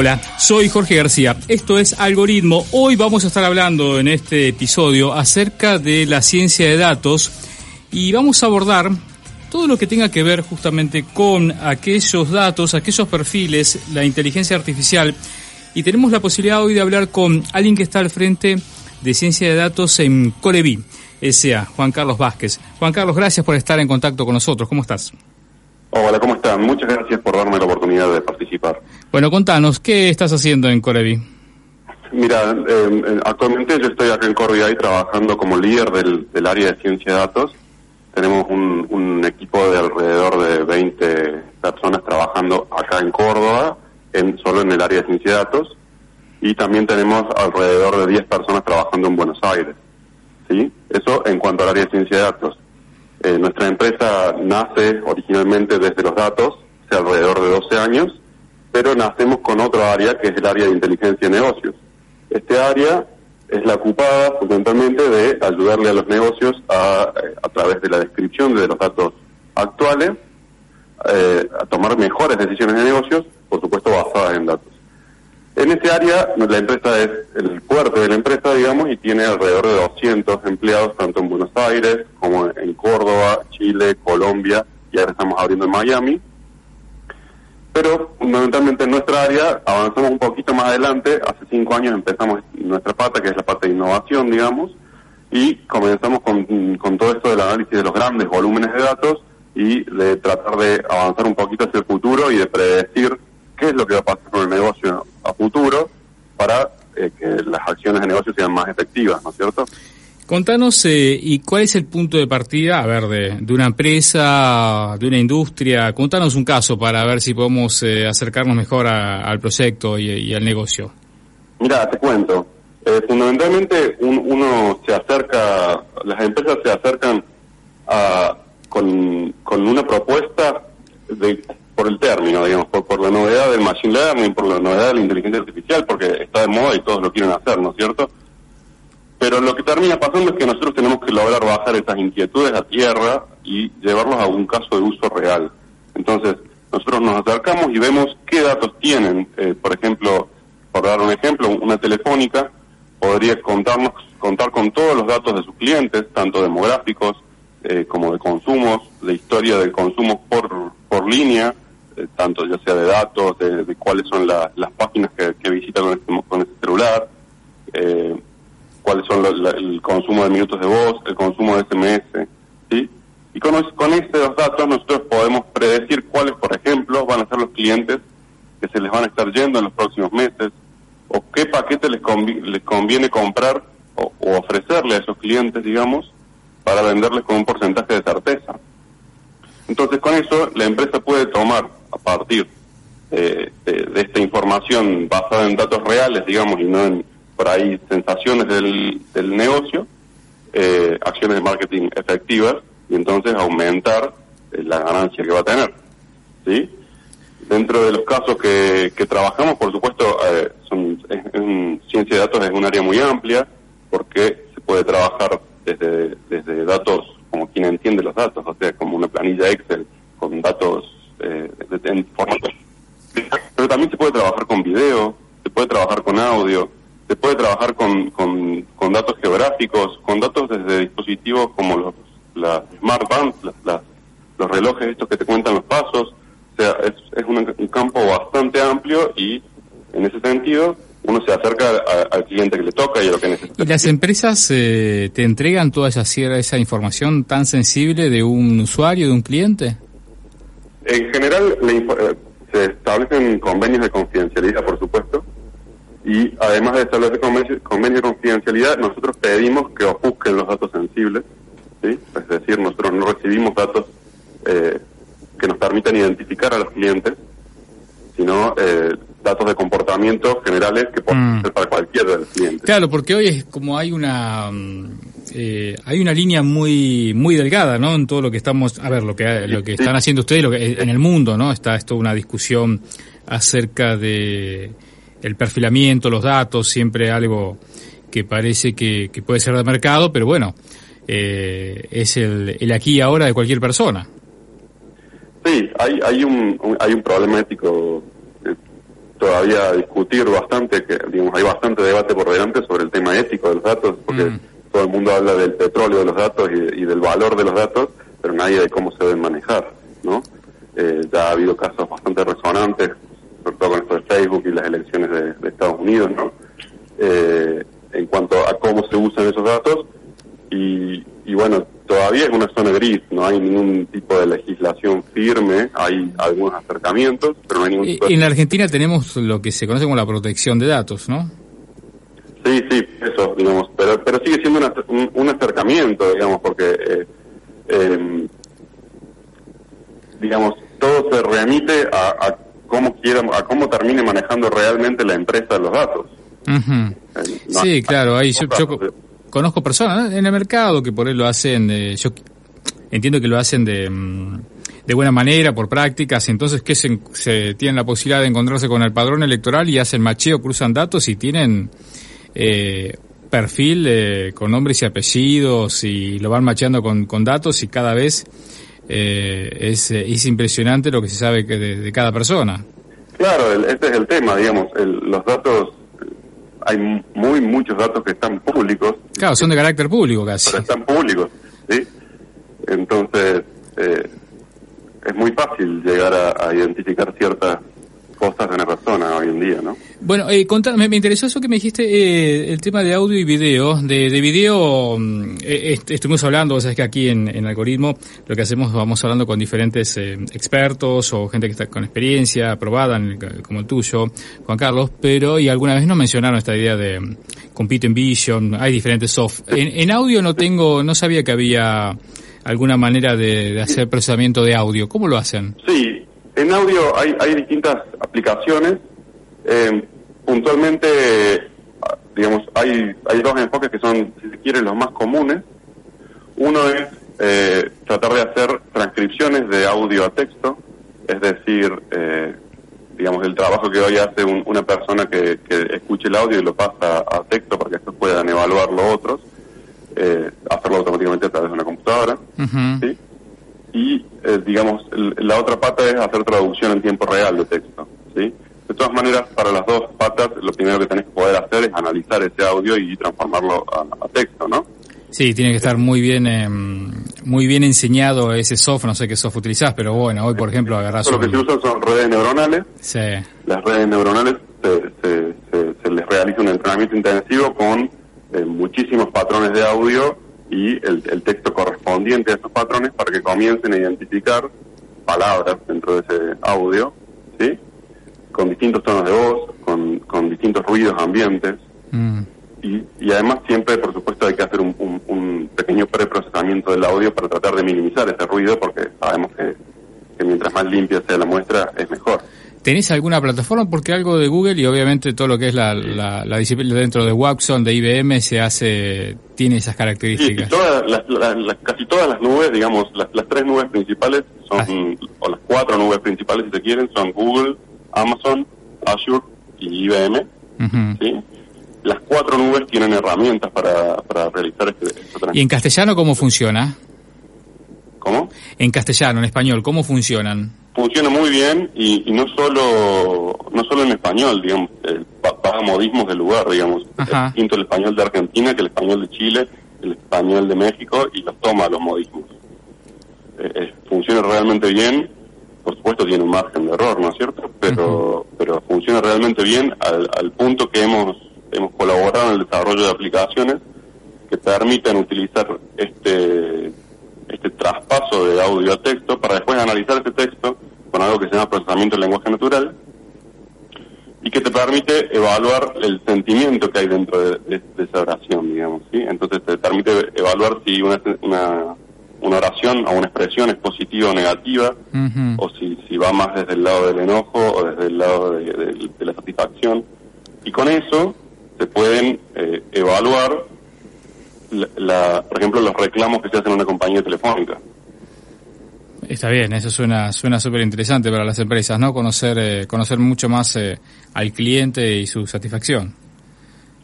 Hola, soy Jorge García. Esto es Algoritmo. Hoy vamos a estar hablando en este episodio acerca de la ciencia de datos y vamos a abordar todo lo que tenga que ver justamente con aquellos datos, aquellos perfiles, la inteligencia artificial. Y tenemos la posibilidad hoy de hablar con alguien que está al frente de ciencia de datos en Colevi, S.A., Juan Carlos Vázquez. Juan Carlos, gracias por estar en contacto con nosotros. ¿Cómo estás? Hola, ¿cómo están? Muchas gracias por darme la oportunidad de participar. Bueno, contanos, ¿qué estás haciendo en Corevi? Mira, eh, actualmente yo estoy acá en Corviay trabajando como líder del, área de ciencia de datos. Tenemos un, equipo de alrededor de 20 personas trabajando acá en Córdoba, en, solo en el área de ciencia de datos. Y también tenemos alrededor de 10 personas trabajando en Buenos Aires. ¿sí? Eso en cuanto al área de ciencia de datos. Eh, nuestra empresa nace originalmente desde los datos, hace alrededor de 12 años, pero nacemos con otro área que es el área de inteligencia de negocios. Este área es la ocupada fundamentalmente de ayudarle a los negocios a, eh, a través de la descripción de los datos actuales, eh, a tomar mejores decisiones de negocios, por supuesto basadas en datos. En este área, la empresa es el fuerte de la empresa, digamos, y tiene alrededor de 200 empleados, tanto en Buenos Aires como en Córdoba, Chile, Colombia, y ahora estamos abriendo en Miami. Pero fundamentalmente en nuestra área avanzamos un poquito más adelante. Hace cinco años empezamos nuestra pata, que es la parte de innovación, digamos, y comenzamos con todo esto del análisis de los grandes volúmenes de datos y de tratar de avanzar un poquito hacia el futuro y de predecir qué es lo que va a pasar con el negocio a futuro para eh, que las acciones de negocio sean más efectivas, ¿no es cierto? Contanos, eh, ¿y cuál es el punto de partida, a ver, de, una empresa, de una industria? Contanos un caso para ver si podemos eh, acercarnos mejor al proyecto y, al negocio. Mira, te cuento. fundamentalmente uno se acerca, las empresas se acercan a, con, con una propuesta de por el término, digamos, por, la novedad del machine learning, por la novedad de la inteligencia artificial, porque está de moda y todos lo quieren hacer, ¿no es cierto? Pero lo que termina pasando es que nosotros tenemos que lograr bajar esas inquietudes a tierra y llevarlos a un caso de uso real. Entonces, nosotros nos acercamos y vemos qué datos tienen. Eh, por ejemplo, por dar un ejemplo, una telefónica podría contarnos, contar con todos los datos de sus clientes, tanto demográficos eh, como de consumos, de historia del consumo por, por línea, tanto ya sea de datos, de, cuáles son las páginas que, que visita con este, con este celular, eh, cuáles son el consumo de minutos de voz, el consumo de SMS, ¿sí? Y con, con estos datos nosotros podemos predecir cuáles, por ejemplo, van a ser los clientes que se les van a estar yendo en los próximos meses, o qué paquete les, les conviene comprar o, ofrecerle a esos clientes, digamos, para venderles con un porcentaje de certeza. Entonces, con eso, la empresa puede tomar a partir eh, de, esta información basada en datos reales, digamos, y no en por ahí sensaciones del, del negocio, eh, acciones de marketing efectivas y entonces aumentar eh, la ganancia que va a tener. ¿sí? Dentro de los casos que, que trabajamos, por supuesto, son, ciencia de datos es un área muy amplia porque se puede trabajar desde, desde datos como quien entiende los datos, o sea, como una planilla Excel con datos eh, en formato. Pero también se puede trabaar con video, se puede trabajar con audio, se puede trabajar con, con, datos geográficos, con datos desde dispositivos como los las smartbands, las, los relojes estos que te cuentan los pasos. O sea, es, es un, campo bastante amplio y en ese sentido uno se acerca al cliente que le toca y a lo que necesita. ¿Y las empresas eh, te entregan toda esa, esa información tan sensible de un usuario, de un cliente? En general, eh, se establecen convenios de confidencialidad, por supuesto, y además de establecer convenios, de confidencialidad, nosotros pedimos que ofusquen los datos sensibles, es decir, nosotros no recibimos datos eh, que nos permitan identificar a los clientes, sino eh, datos de comportamiento generales que pueden mm. ser para cualquiera de los clientes. Claro, porque hoy es como hay una mm, eh, hay una línea muy muy delgada, ¿no? En todo lo que estamos, a ver, lo que lo que están haciendo ustedes, lo que en el mundo, ¿no? Está esto una discusión acerca de el perfilamiento, los datos, siempre algo que parece que, puede ser de mercado, pero bueno, eh, es el, el aquí y ahora de cualquier persona. Sí, hay, hay, un, hay un problema ético todavía discutir bastante, que digamos hay bastante debate por delante sobre el tema ético de los datos, porque Mm. todo el mundo habla del petróleo de los datos y, y del valor de los datos, pero nadie de cómo se deben manejar, ¿no? Eh, ya ha habido casos bastante resonantes, sobre todo con esto de Facebook y las elecciones de, de Estados Unidos, ¿no? Eh, en cuanto a cómo se usan esos datos y, y bueno, todavía es una zona gris, no hay ningún tipo de legislación firme, hay algunos acercamientos, pero no hay ningún tipo de... En la Argentina tenemos lo que se conoce como la protección de datos, ¿no? Sí, sí, eso, digamos, pero, pero sigue siendo un, acer- un, un acercamiento, digamos, porque, eh, em, digamos, todo se remite a, a cómo quiera, a cómo termine manejando realmente la empresa los datos. Eh, no- Sí, claro, ahí yo, yo Otra- conozco personas en el mercado que por ahí lo hacen, eh, yo entiendo que lo hacen de, mm, de buena manera, por prácticas, entonces que se, se tienen la posibilidad de encontrarse con el padrón electoral y hacen macheo, cruzan datos y tienen eh, perfil eh, con nombres y apellidos y lo van macheando con, con datos y cada vez eh, es, eh, es impresionante lo que se sabe de, de cada persona. Claro, el- este es el tema, digamos, el- los datos, hay muy muchos datos que están públicos, Claro, son de carácter público casi. pero están públicos, ¿sí? Entonces, eh, es muy fácil llegar a, a identificar ciertas cosas de una persona hoy en día, ¿no? Bueno, eh, contá- me, interesó eso que me dijiste, eh, el tema de audio y video. De, de video, mm, eh, est- estuvimos hablando, o sea, que aquí en, en Algoritmo lo que hacemos, vamos hablando con diferentes eh, expertos o gente que está con experiencia aprobada, en el- como el tuyo, Juan Carlos, pero y alguna vez nos mencionaron esta idea de mm, Compute en Vision, hay diferentes soft. En, en audio no tengo, no sabía que había alguna manera de, de hacer procesamiento de audio. ¿Cómo lo hacen? Sí, en audio hay, hay distintas aplicaciones. Eh, puntualmente, digamos, hay, hay dos enfoques que son, si se quiere, los más comunes. Uno es eh, tratar de hacer transcripciones de audio a texto, es decir, eh, digamos, el trabajo que hoy hace un- una persona que, que escuche el audio y lo pasa a texto para que después puedan evaluarlo otros, eh, hacerlo automáticamente a través de una computadora. ¿sí? y digamos la otra pata es hacer traducción en tiempo real de texto sí de todas maneras para las dos patas lo primero que tenés que poder hacer es analizar ese audio y transformarlo a, a texto no Sí, tiene que estar muy bien eh, muy bien enseñado ese software, no sé qué software utilizás, pero bueno, hoy por ejemplo agarrás lo que se usa son redes neuronales. Sí, las redes neuronales se, se, se- se les realiza un entrenamiento intensivo con eh, muchísimos patrones de audio y el, el texto correspondiente a esos patrones para que comiencen a identificar palabras dentro de ese audio, ¿sí? Con distintos tonos de voz, con, con distintos ruidos ambientes Mm. y, y además siempre, por supuesto, hay que hacer un, un- un pequeño preprocesamiento del audio para tratar de minimizar ese ruido porque sabemos que, que mientras más limpia sea la muestra es mejor. ¿Tenés alguna plataforma? Porque algo de Google y obviamente todo lo que es la, la, la disciplina dentro de Watson, de IBM, se hace, tiene esas Sí, características. y todas las- las- las- casi todas las nubes, digamos, las, las tres nubes principales son, Ah. o las cuatro nubes principales, si se quieren, son Google, Amazon, Azure y IBM. ¿sí? Las cuatro nubes tienen herramientas para, para realizar este, esta ¿Y en castellano cómo funciona? ¿Cómo? En castellano, en español, ¿cómo funcionan? Funciona muy bien y, y no solo no solo en español, digamos, eh, va, va a modismos del lugar, digamos. Ajá. Es distinto el español de Argentina que el español de Chile, el español de México y los toma los modismos. Eh, eh, funciona realmente bien, supuesto tiene un margen de error, ¿no es cierto? Pero pero funciona realmente bien al, al punto que hemos hemos colaborado en el desarrollo de aplicaciones que permiten utilizar este este traspaso de audio a texto para después analizar ese texto con algo que se llama procesamiento del lenguaje natural y que te permite evaluar el sentimiento que hay dentro de, de- de esa oración, digamos, ¿sí? Entonces te permite evaluar si una, una, una oración o una expresión es positiva o negativa, o si, si va más desde el lado del enojo o desde el lado de, de- de la satisfacción. Y con eso se pueden eh, evaluar, la, la- por ejemplo, los reclamos que se hacen a una compañía telefónica. Está bien, eso suena suena súper interesante para las empresas, ¿no? Conocer eh, conocer mucho más eh, al cliente y su satisfacción.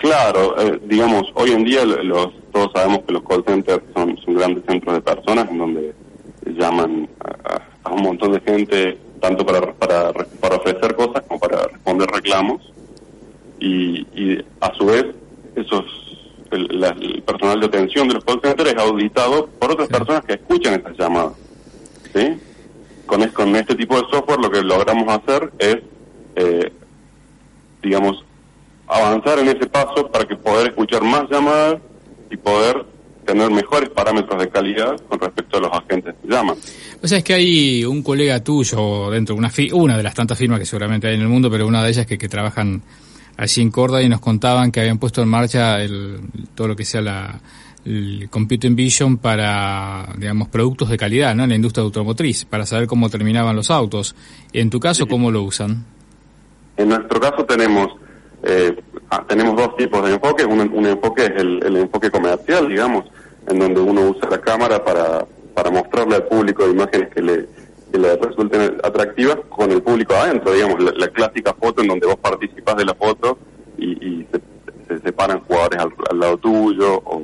Claro, eh, digamos, hoy en día lo- los, todos sabemos que los call centers son, son grandes centros de personas en donde llaman a, a- un montón de gente tanto para, para, para ofrecer cosas como para responder de reclamos y, y a su vez esos el, el, personal de atención de los call centers es auditado por otras personas que escuchan esas llamadas. ¿sí? Con, es, con este tipo de software lo que logramos hacer es, eh, digamos, avanzar en ese paso para que poder escuchar más llamadas y poder tener mejores parámetros de calidad con respecto a los agentes que llaman. O sea, es que hay un colega tuyo dentro de una, una de las tantas firmas que seguramente hay en el mundo, pero una de ellas que, que trabajan allí en Córdoba y nos contaban que habían puesto en marcha el, todo lo que sea la, el Computing Vision para, digamos, productos de calidad, ¿no? En la industria automotriz, para saber cómo terminaban los autos. En tu caso, ¿cómo lo usan? En nuestro caso tenemos eh, tenemos dos tipos de enfoques. Un, enfoque es el, el, enfoque comercial, digamos, en donde uno usa la cámara para, para mostrarle al público imágenes que le, resulten atractivas con el público adentro, digamos, la, clásica foto en donde vos participás de la foto y, y se, se, separan jugadores al, al lado tuyo o,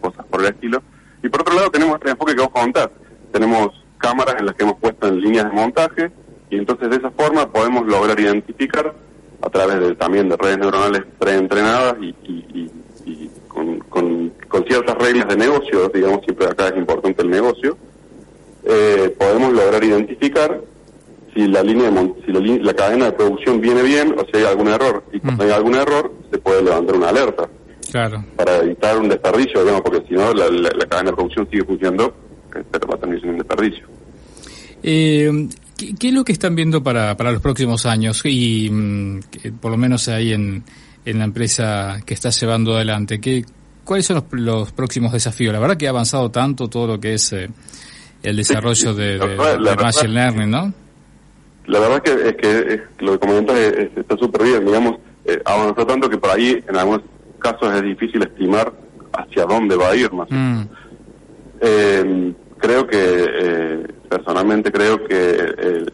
cosas por el estilo. Y por otro lado tenemos este enfoque que vos contás. Tenemos cámaras en las que hemos puesto en líneas de montaje y entonces de esa forma podemos lograr identificar a través de, también de redes neuronales preentrenadas y, y, y, y con, con, con, ciertas reglas de negocio, digamos, siempre acá es importante el negocio, eh, podemos lograr identificar si la línea de si la, la, cadena de producción viene bien o si hay algún error. Y cuando mm. hay algún error, se puede levantar una alerta. Claro. Para evitar un desperdicio, digamos, porque si no, la, la, la, cadena de producción sigue funcionando, pero va a tener un desperdicio. Eh, ¿Qué, ¿Qué, es lo que están viendo para, para los próximos años? Y mmm, por lo menos ahí en, en la empresa que está llevando adelante, ¿qué, ¿cuáles son los, los, próximos desafíos? La verdad que ha avanzado tanto todo lo que es eh, el desarrollo sí, de, de, de, de Machine Learning, ¿no? La verdad que es que es, lo que comentas es, es, está súper bien, digamos, eh, avanzó tanto que por ahí en algunos casos es difícil estimar hacia dónde va a ir más. Mm. Eh, creo que creo que eh,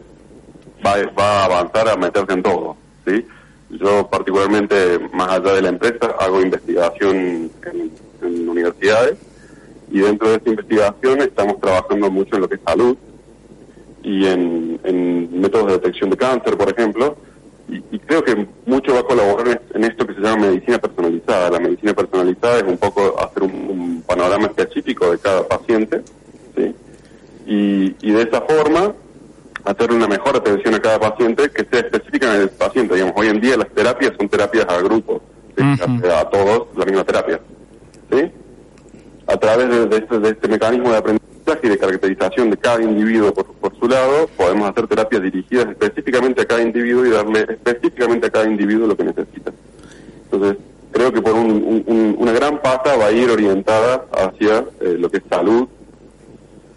va, va, a avanzar a meterse en todo, ¿sí? Yo particularmente, más allá de la empresa, hago investigación en, universidades y dentro de esta investigación estamos trabajando mucho en lo que es salud y en, métodos de detección de cáncer, por ejemplo, y, y, creo que mucho va a colaborar en esto que se llama medicina personalizada. La medicina personalizada es un poco hacer un, un panorama específico de cada paciente. Y, y, de esa forma hacer una mejor atención a cada paciente que sea específica en el paciente. Digamos, hoy en día las terapias son terapias a grupo, ¿sí? uh -huh. a todos la misma terapia. ¿sí? A través de, de, este, de, este, mecanismo de aprendizaje y de caracterización de cada individuo por, por, su lado, podemos hacer terapias dirigidas específicamente a cada individuo y darle específicamente a cada individuo lo que necesita. Entonces, creo que por un, un, una gran pata va a ir orientada hacia eh, lo que es salud,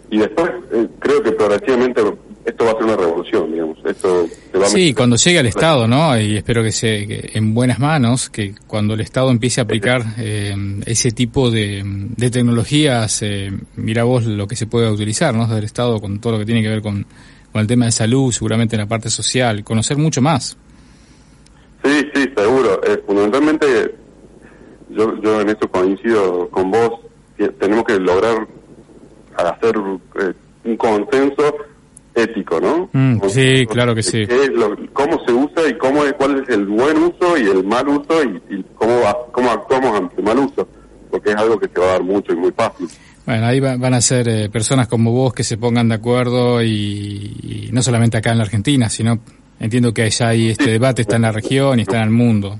y después eh, creo que progresivamente esto va a ser una revolución, digamos. Esto se va sí, cuando llegue al Estado, ¿no? Y espero que sea en buenas manos, que cuando el Estado empiece a aplicar eh, ese tipo de, de tecnologías, eh, mira vos lo que se puede utilizar, ¿no? Desde el Estado con todo lo que tiene que ver con, con el tema de salud, seguramente en la parte social, conocer mucho más. Sí, sí, seguro. Eh, fundamentalmente, yo, yo en esto coincido con vos, tenemos que lograr hacer eh, un consenso ético, ¿no? Mm, sí, claro que sí. Lo, cómo se usa y cómo es, cuál es el buen uso y el mal uso y, y cómo, va, cómo actuamos ante el mal uso, porque es algo que se va a dar mucho y muy fácil. Bueno, ahí va, van a ser eh, personas como vos que se pongan de acuerdo y, y, no solamente acá en la Argentina, sino entiendo que ya hay este sí, debate, está en la región y está en el mundo.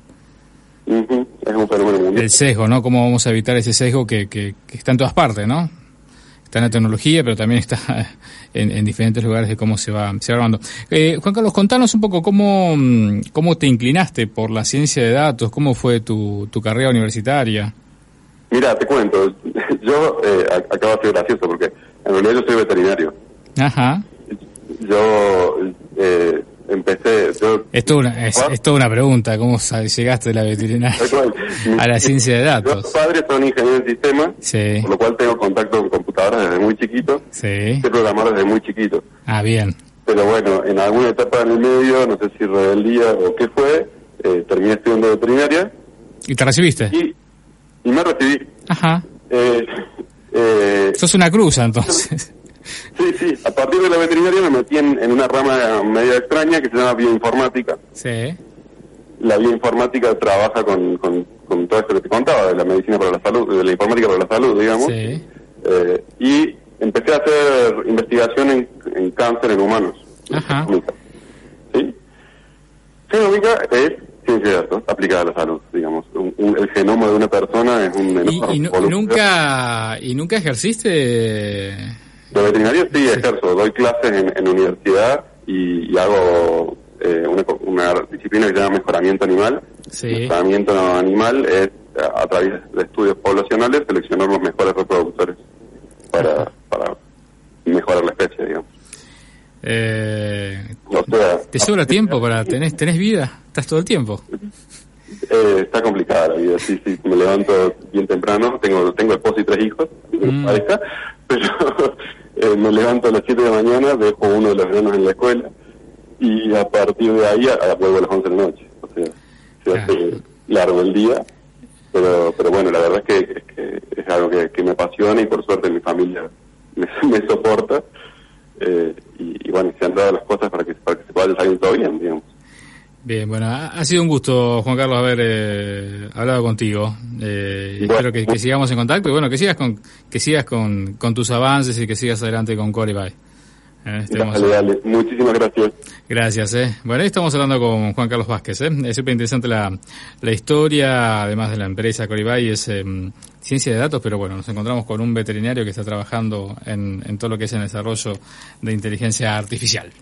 Uh -huh. Es un fenómeno mundial. El sesgo, ¿no? ¿Cómo vamos a evitar ese sesgo que, que, que está en todas partes, ¿no? Está en la tecnología, pero también está en, en diferentes lugares de cómo se va, se va armando. Eh, Juan Carlos, contanos un poco cómo, cómo te inclinaste por la ciencia de datos, cómo fue tu, tu carrera universitaria. Mira, te cuento, yo eh, acabo de ser gracioso porque en realidad yo soy veterinario. Ajá. Yo eh, empecé... Yo, es, toda una, es, es, toda una pregunta, ¿cómo llegaste de la veterinaria a la ciencia de datos? Mis padres son ingenieros de sistemas, sí. por lo cual tengo contacto con computadoras desde muy chiquito. Sí. Sé programar desde muy chiquito. Ah, bien. Pero bueno, en alguna etapa en el medio, no sé si rebeldía o qué fue, eh, terminé estudiando veterinaria. ¿Y te recibiste? Y, y me recibí. Ajá. Eh, eh, Sos una cruza entonces. Sí, sí. Partir de la veterinaria me metí en, en, una rama media extraña que se llama bioinformática. Sí. la bioinformática trabaja con, con, todo esto que te contaba, de la medicina para la salud, de la informática para la salud, digamos. Eh, y empecé a hacer investigación en, en cáncer en humanos. Ajá. ¿Sí? Genómica es ciencia de datos aplicada a la salud, digamos. el genoma de una persona es un ¿Y, nunca y nunca ejerciste? De veterinaria sí, ejerzo. Doy clases en, en universidad y, hago eh, una, disciplina que se llama mejoramiento animal. Sí. Mejoramiento animal es a través de estudios poblacionales seleccionar los mejores reproductores para, para mejorar la especie, digamos. Eh, ¿Te sobra tiempo para tenés tenés vida? ¿Estás todo el tiempo? Eh, está complicada la vida, sí, sí. Me levanto bien temprano, tengo tengo esposo y tres hijos, mm. Pero eh, me levanto a las 7 de la mañana, dejo uno de los nenos en la escuela y a partir de ahí a, vuelvo a las 11 de la noche. O sea, se hace largo el día, pero pero bueno, la verdad es que, es, algo que, me apasiona y por suerte mi familia me, me soporta eh, y, bueno, se han dado las cosas para que, para que se pueda salir todo bien, digamos. Bien, bueno, ha, sido un gusto, Juan Carlos, haber eh, hablado contigo. Eh, espero que, sigamos en contacto y bueno, que sigas con que sigas con, con tus avances y que sigas adelante con Coribay. Eh, Muchísimas gracias. Gracias. Eh. Bueno, ahí estamos hablando con Juan Carlos Vázquez. Eh. Es súper interesante la, la historia, además de la empresa Coribay, es em, ciencia de datos, pero bueno, nos encontramos con un veterinario que está trabajando en, en todo lo que es el desarrollo de inteligencia artificial.